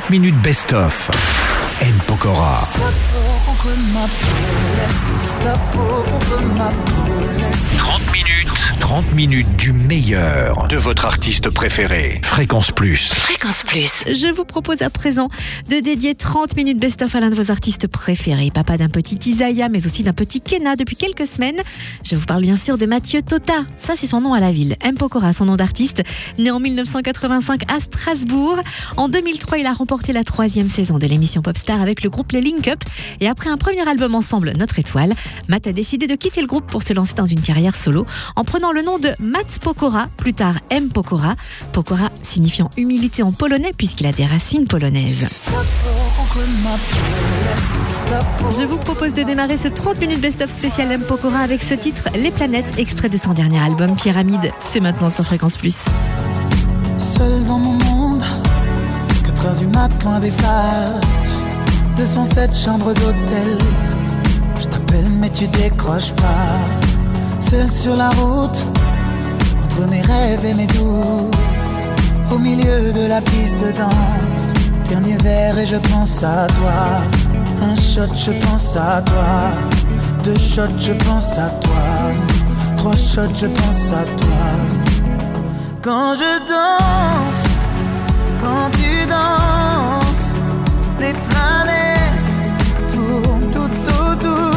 30 minutes best-of. M. Pokora. 30 minutes, 30 minutes du meilleur de votre artiste préféré. Fréquence Plus. Fréquence Plus. Je vous propose à présent de dédier 30 minutes best-of à l'un de vos artistes préférés. Papa d'un petit Isaiah, mais aussi d'un petit Kena depuis quelques semaines. Je vous parle bien sûr de Mathieu Tota. Ça, c'est son nom à la ville. M. Pokora, son nom d'artiste. Né en 1985 à Strasbourg. En 2003, il a remporté la troisième saison de l'émission Popstar avec le groupe Les Link Up. Et après un premier album ensemble, Notre Étoile, Matt a décidé de quitter le groupe pour se lancer dans une carrière solo en prenant le nom de Matt Pokora, plus tard M. Pokora. Pokora signifiant humilité en polonais puisqu'il a des racines polonaises. Je vous propose de démarrer ce 30 minutes best-of spécial M. Pokora avec ce titre Les planètes, extrait de son dernier album Pyramide. C'est maintenant sur Fréquence Plus. Seul dans mon monde, 4 heures du mat, des flashs. 207 chambres d'hôtel. Je t'appelle, mais tu décroches pas. Seul sur la route, entre mes rêves et mes doutes. Au milieu de la piste de danse. Dernier verre et je pense à toi. Un shot, je pense à toi. Deux shots, je pense à toi. Trois shots, je pense à toi. Quand je danse, quand tu danses, les planètes tournent tout autour.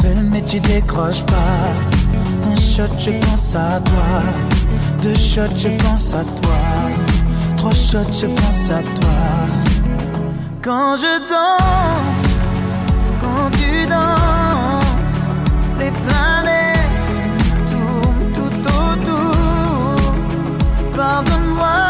T'appelle mais tu décroches pas. Un shot, je pense à toi. Deux shots, je pense à toi. Trois shots, je pense à toi. Quand je danse, quand tu danses, les planètes tournent tout autour. Pardonne-moi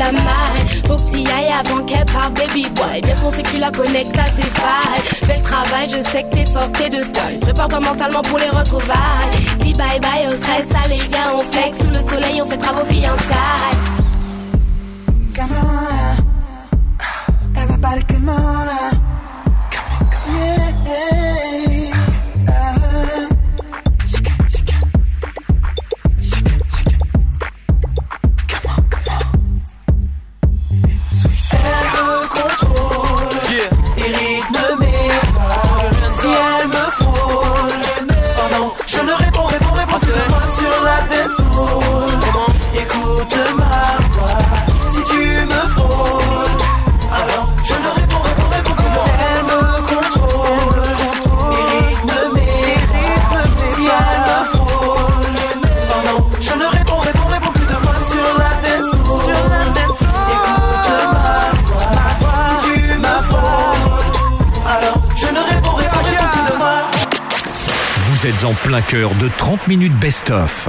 La. Faut que t'y ailles avant qu'elle parte, baby boy. Bien sait que tu la connectes à ses failles. Fais le travail, je sais que t'es fort, t'es de taille. Prépare-toi mentalement pour les retrouvailles. Dis bye bye au stress, allez, viens, on flex. Sous le soleil, on fait travaux fiançailles. Come on, everybody come on. Plein cœur de 30 minutes best-of.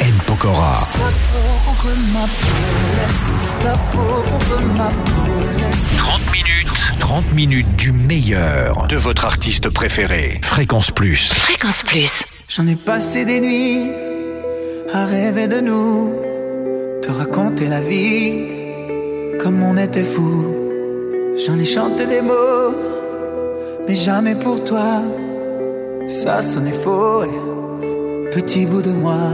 M. Pokora. Ta peau contre ma peau, laisse ta peau contre ma peau, laisse 30 minutes. 30 minutes du meilleur de votre artiste préféré. Fréquence Plus. Fréquence Plus. J'en ai passé des nuits à rêver de nous, te raconter la vie comme on était fou. J'en ai chanté des mots, mais jamais pour toi. Ça sonnait faux, et petit bout de moi.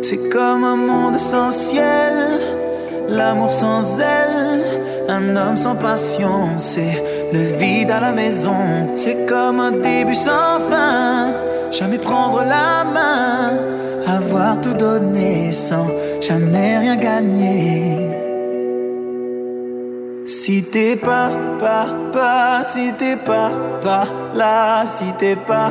C'est comme un monde sans ciel, l'amour sans elle, un homme sans passion. C'est le vide à la maison, c'est comme un début sans fin. Jamais prendre la main, avoir tout donné sans jamais rien gagner. Si t'es pas, pas, pas, si t'es pas, pas là, si t'es pas,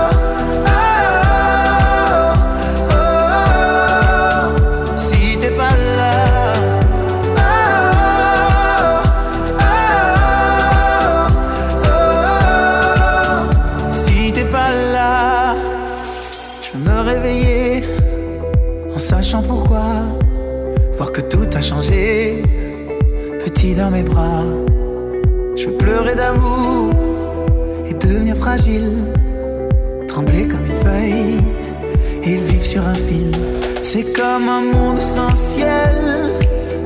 petit dans mes bras. Je veux pleurer d'amour et devenir fragile, trembler comme une feuille et vivre sur un fil. C'est comme un monde sans ciel,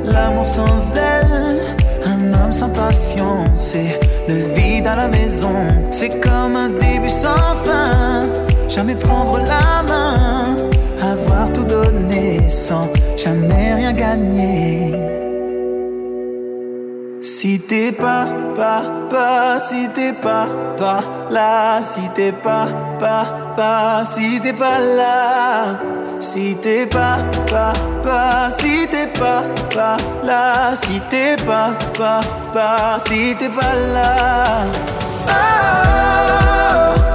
l'amour sans elle, un homme sans passion. C'est le vide à la maison, c'est comme un début sans fin. Jamais prendre la main, avoir tout donné sans jamais rien gagner. Si t'es pas, pas, pas, si t'es pas, pas là, si t'es pas, pas, pas, si t'es pas là, si t'es pas, pas, pas, si t'es pas, pas là, si t'es pas, pas, pas, si t'es pas là. Oh,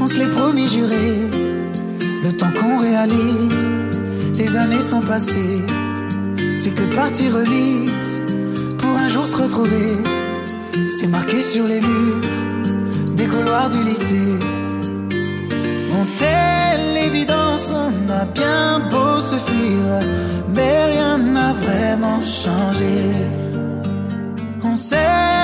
On se l'est promis juré. Le temps qu'on réalise, les années sont passées. C'est que partie remise pour un jour se retrouver. C'est marqué sur les murs des couloirs du lycée. On telle l'évidence, on a bien beau se fuir, mais rien n'a vraiment changé. On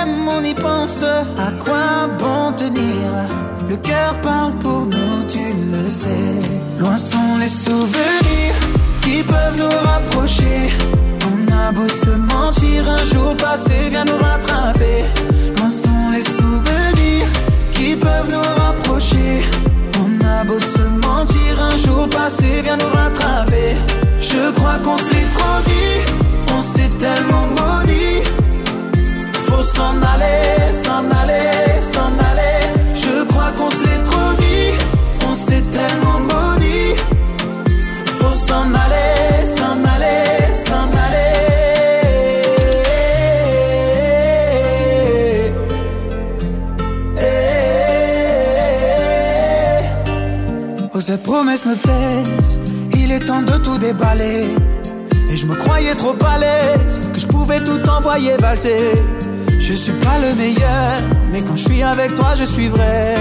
on y pense, à quoi bon tenir? Le cœur parle pour nous, tu le sais. Loin sont les souvenirs qui peuvent nous rapprocher. On a beau se mentir, un jour passé vient nous rattraper. Loin sont les souvenirs qui peuvent nous rapprocher. On a beau se mentir, un jour passé vient nous rattraper. Je crois qu'on se Cette promesse me pèse. Il est temps de tout déballer. Et je me croyais trop à l'aise que je pouvais tout envoyer valser. Je suis pas le meilleur, mais quand je suis avec toi, je suis vrai.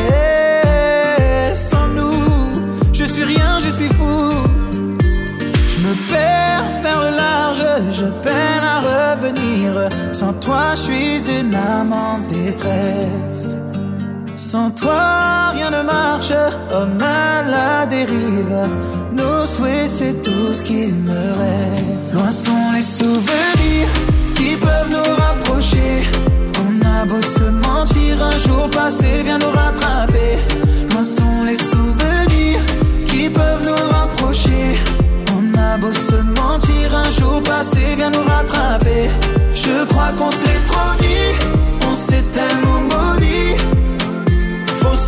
Sans nous, je suis rien, je suis fou. Je me perds faire le large, je peine à revenir. Sans toi, je suis une âme en détresse. Sans toi, marche, homme à la dérive. Nos souhaits, c'est tout ce qu'il me reste. Loin sont les souvenirs qui peuvent nous rapprocher. On a beau se mentir, un jour passé vient nous rattraper. Loin sont les souvenirs qui peuvent nous rapprocher. On a beau se mentir, un jour passé vient nous rattraper. Je crois qu'on s'est trop dit, on s'est tellement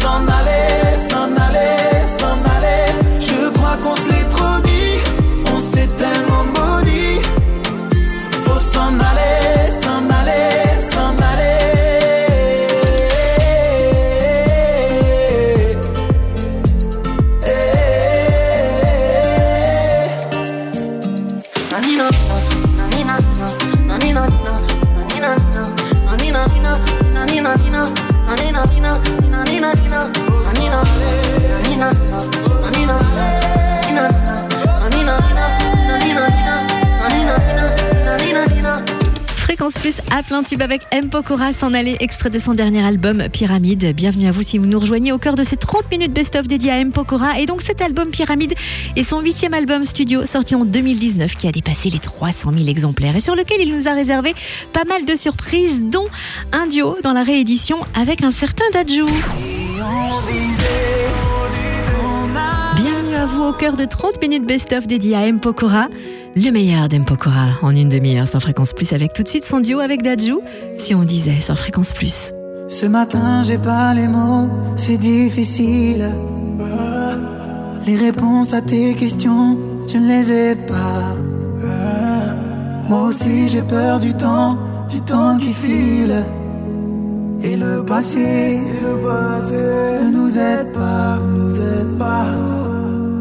s'en aller, s'en aller, s'en aller. Je crois qu'on se à plein tube avec M. Pokora s'en aller, extrait de son dernier album Pyramide. Bienvenue à vous si vous nous rejoignez au cœur de ces 30 minutes best-of dédiées à M. Pokora. Et donc cet album Pyramide est son huitième album studio sorti en 2019 qui a dépassé les 300 000 exemplaires et sur lequel il nous a réservé pas mal de surprises, dont un duo dans la réédition avec un certain Dadju. Bienvenue à vous au cœur de 30 minutes best-of dédiées à M. Pokora. Le meilleur d'M. Pokora en une demi-heure sans fréquence plus avec tout de suite son duo avec Dadju. Si on disait sans fréquence plus. Ce matin, j'ai pas les mots, c'est difficile. Les réponses à tes questions, je ne les ai pas. Moi aussi, j'ai peur du temps, du temps qui file. Et le passé, le passé ne nous aide pas, nous aide pas.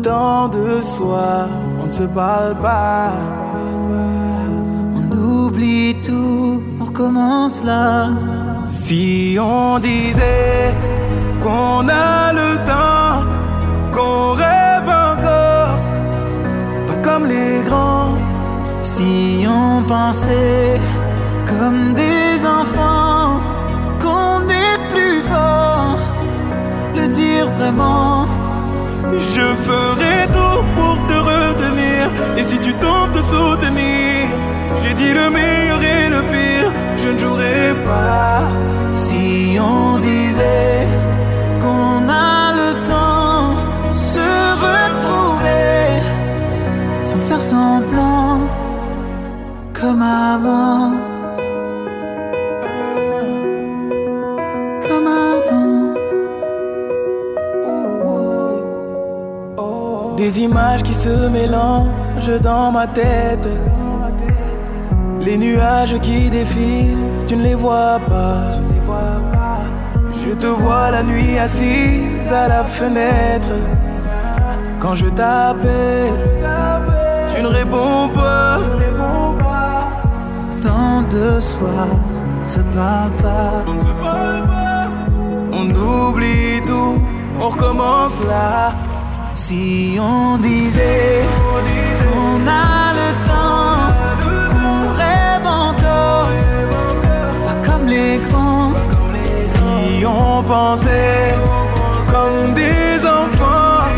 Tant de soi, ne se parle pas. On oublie tout, on recommence là. Si on disait qu'on a le temps, qu'on rêve encore, pas comme les grands. Si on pensait comme des enfants, qu'on est plus fort, le dire vraiment. Je ferai tout pour te retenir. Et si tu tentes de soutenir, j'ai dit le meilleur et le pire, je ne jouerai pas. Si on disait qu'on qui se mélangent dans ma tête. Les nuages qui défilent, tu ne les vois pas. Je te vois la nuit assise à la fenêtre. Quand je t'appelle, tu ne réponds pas. Tant de soirs, on ne se parle pas. On oublie tout, on recommence là. Si on disait qu'on a le temps, qu'on rêve encore, pas comme les grands. Si on pensait comme des enfants,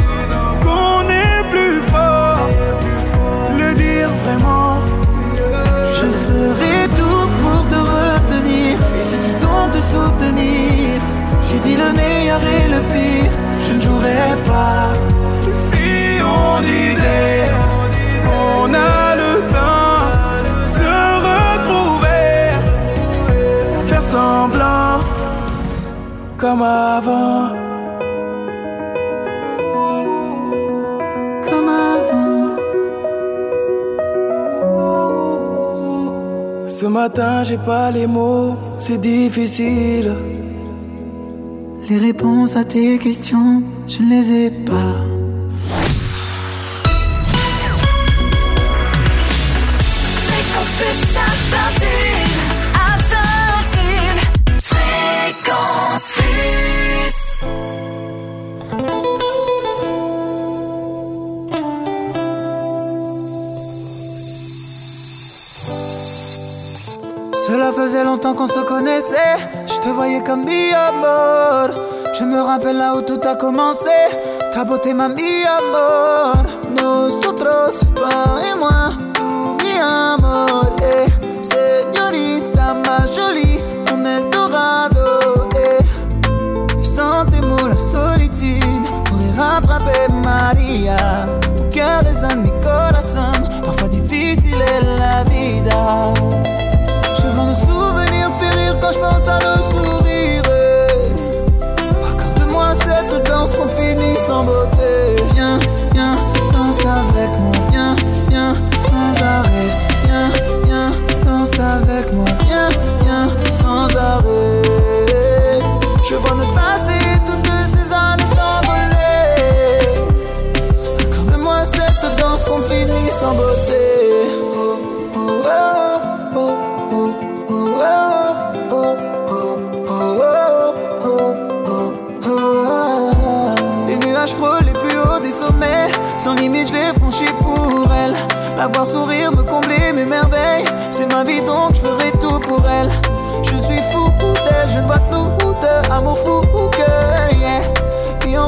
qu'on est plus fort, le dire vraiment. Je ferai tout pour te retenir. Si tu tombes te soutenir, j'ai dit le meilleur et le pire, comme avant. Comme avant. Ce matin, j'ai pas les mots, c'est difficile. Les réponses à tes questions, je ne les ai pas. Fréquence plus Cela faisait longtemps qu'on se connaissait. Je te voyais comme mi amor. Je me rappelle là où tout a commencé. Ta beauté m'a mis amor. Nosotros, toi et moi, tout mi amor. Eh. Señorita más jolie, mon Eldorado. Eh. Sans tes mots, la solitude pourrait rattraper Maria. Mon cœur de mes corazones. Parfois difficile est la vida. Je pense à nos sourires. Accorde-moi cette danse qu'on finit sans beauté.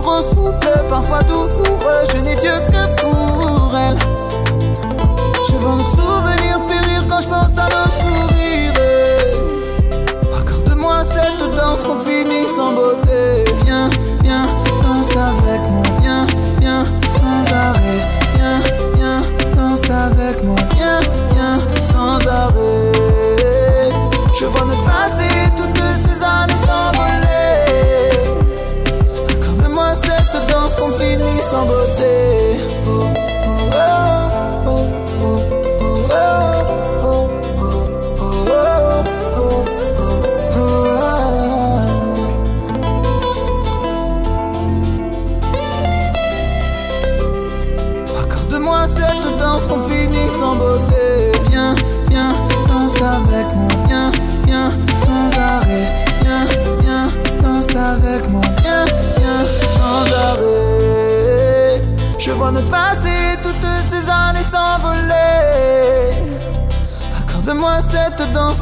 Rose souple, parfois douloureux, je n'ai Dieu que pour elle. Je vois nos souvenirs périr quand je pense à nos sourires. Accorde-moi cette danse qu'on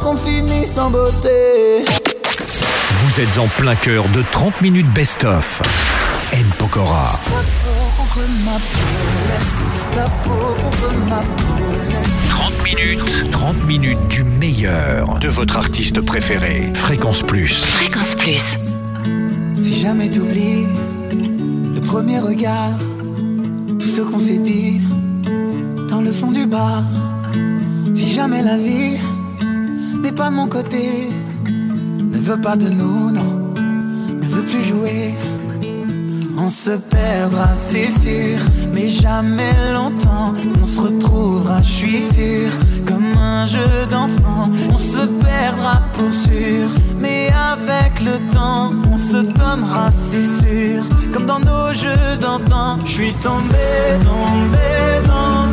qu'on finit sans beauté. Vous êtes en plein cœur de 30 minutes best-of. M. Pokora. Ma peau, laisse ta peau contre ma peau, laisse. 30 minutes. 30 minutes du meilleur de votre artiste préféré. Fréquence Plus. Fréquence Plus. Si jamais t'oublies le premier regard, tout ce qu'on s'est dit dans le fond du bar. Si jamais la vie n'est pas de mon côté, ne veut pas de nous, non, ne veut plus jouer. On se perdra, c'est sûr, mais jamais longtemps. On se retrouvera, je suis sûr, comme un jeu d'enfant. On se perdra pour sûr, mais avec le temps, on se donnera, c'est sûr, comme dans nos jeux d'antan. Je suis tombé, tombé, tombé.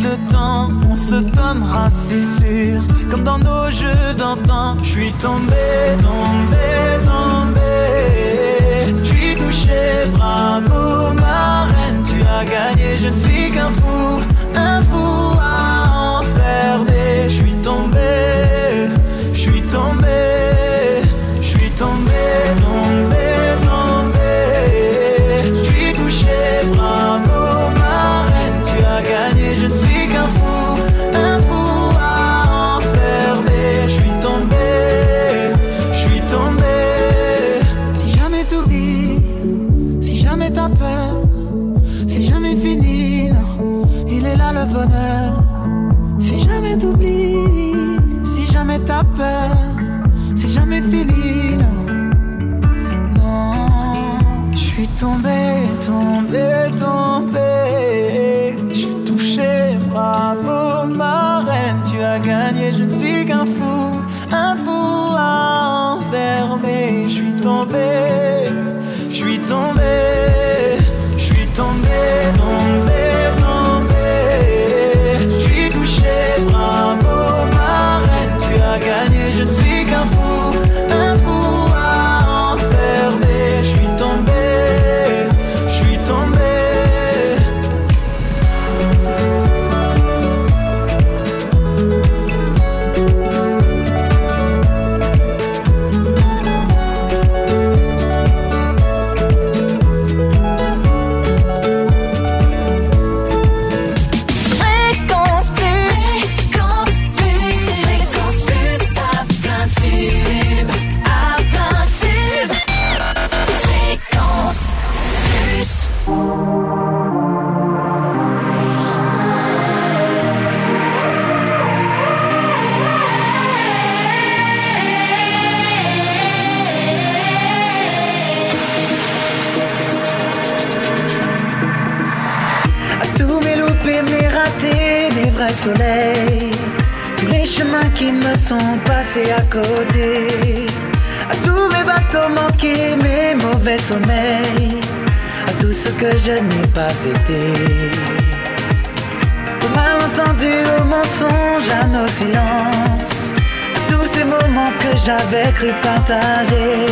le temps, on se donnera, c'est sûr, comme dans nos jeux d'antan. Je suis tombé, tombé, tombé. Je suis touché, bravo, ma reine, tu as gagné. Je ne suis qu'un fou, un fou à enfermer. Je suis tombé, now à côté. À tous mes bateaux manqués, mes mauvais sommeils. À tout ce que je n'ai pas été. Au malentendu, au mensonge, à nos silences. À tous ces moments que j'avais cru partager.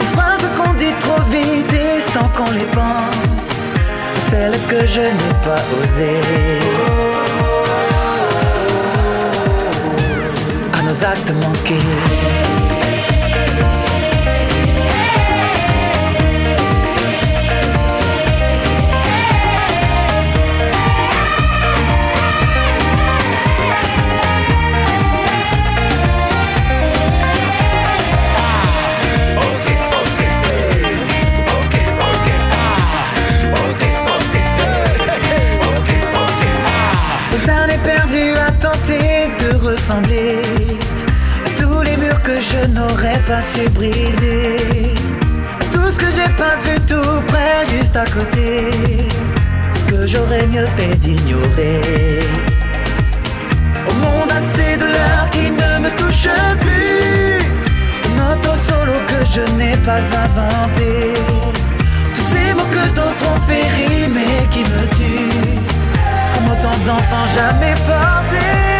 Aux phrases qu'on dit trop vite et sans qu'on les pense. Celles que je n'ai pas osées. Nos actes manqués. Que je n'aurais pas su briser. Tout ce que j'ai pas vu tout près, juste à côté. Ce que j'aurais mieux fait d'ignorer. Au monde assez de l'heure qui ne me touche plus. Un auto solo que je n'ai pas inventé. Tous ces mots que d'autres ont fait rimer qui me tuent. Comme autant d'enfants jamais portés.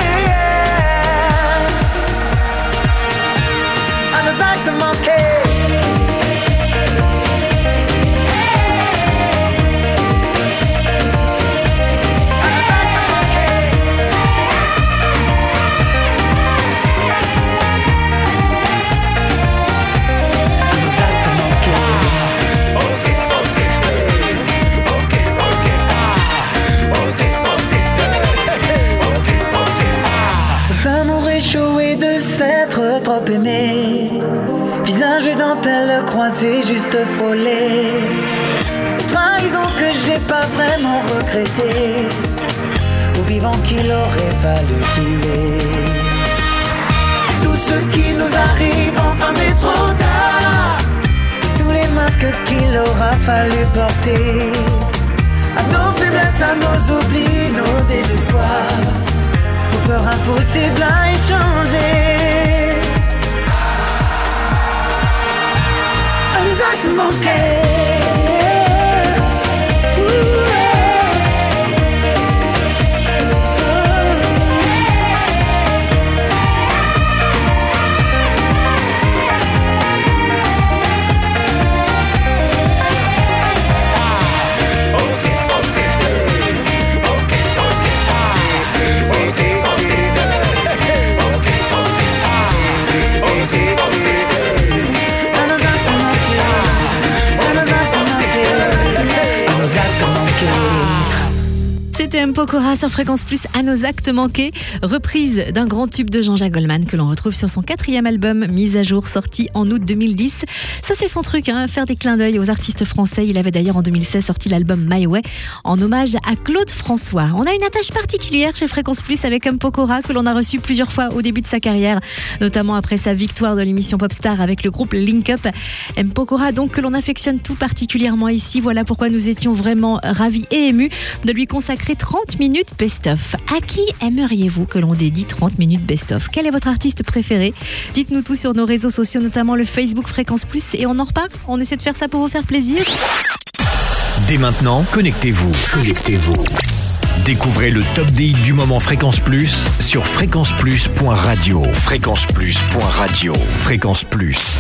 Amours échoués de s'être trop aimé. Dentelle croisés, juste frôlé. Trahison que j'ai pas vraiment regretté. Au vivant qu'il aurait fallu tuer. Tout ce qui nous arrive enfin mais trop tard. Tous les masques qu'il aura fallu porter. À nos faiblesses, à nos oublis, nos désespoirs. Aux peurs impossibles à échanger. À nos M. Pokora sur Fréquence Plus à nos actes manqués, reprise d'un grand tube de Jean-Jacques Goldman que l'on retrouve sur son quatrième album Mise à jour sorti en août 2010. Ça c'est son truc, hein, faire des clins d'œil aux artistes français. Il avait d'ailleurs en 2016 sorti l'album My Way en hommage à Claude François. On a une attache particulière chez Fréquence Plus avec M. Pokora que l'on a reçu plusieurs fois au début de sa carrière, notamment après sa victoire de l'émission Popstar avec le groupe Link Up. M. Pokora donc que l'on affectionne tout particulièrement ici. Voilà pourquoi nous étions vraiment ravis et émus de lui consacrer 30 minutes best-of. À qui aimeriez-vous que l'on dédie 30 minutes best-of? Quel est votre artiste préféré? Dites-nous tout sur nos réseaux sociaux, notamment le Facebook Fréquence Plus, et on en repart. On essaie de faire ça pour vous faire plaisir. Dès maintenant, connectez-vous. Connectez-vous. Découvrez le top des hits du moment Fréquence Plus sur fréquenceplus.radio. Fréquenceplus.radio. Fréquence Plus.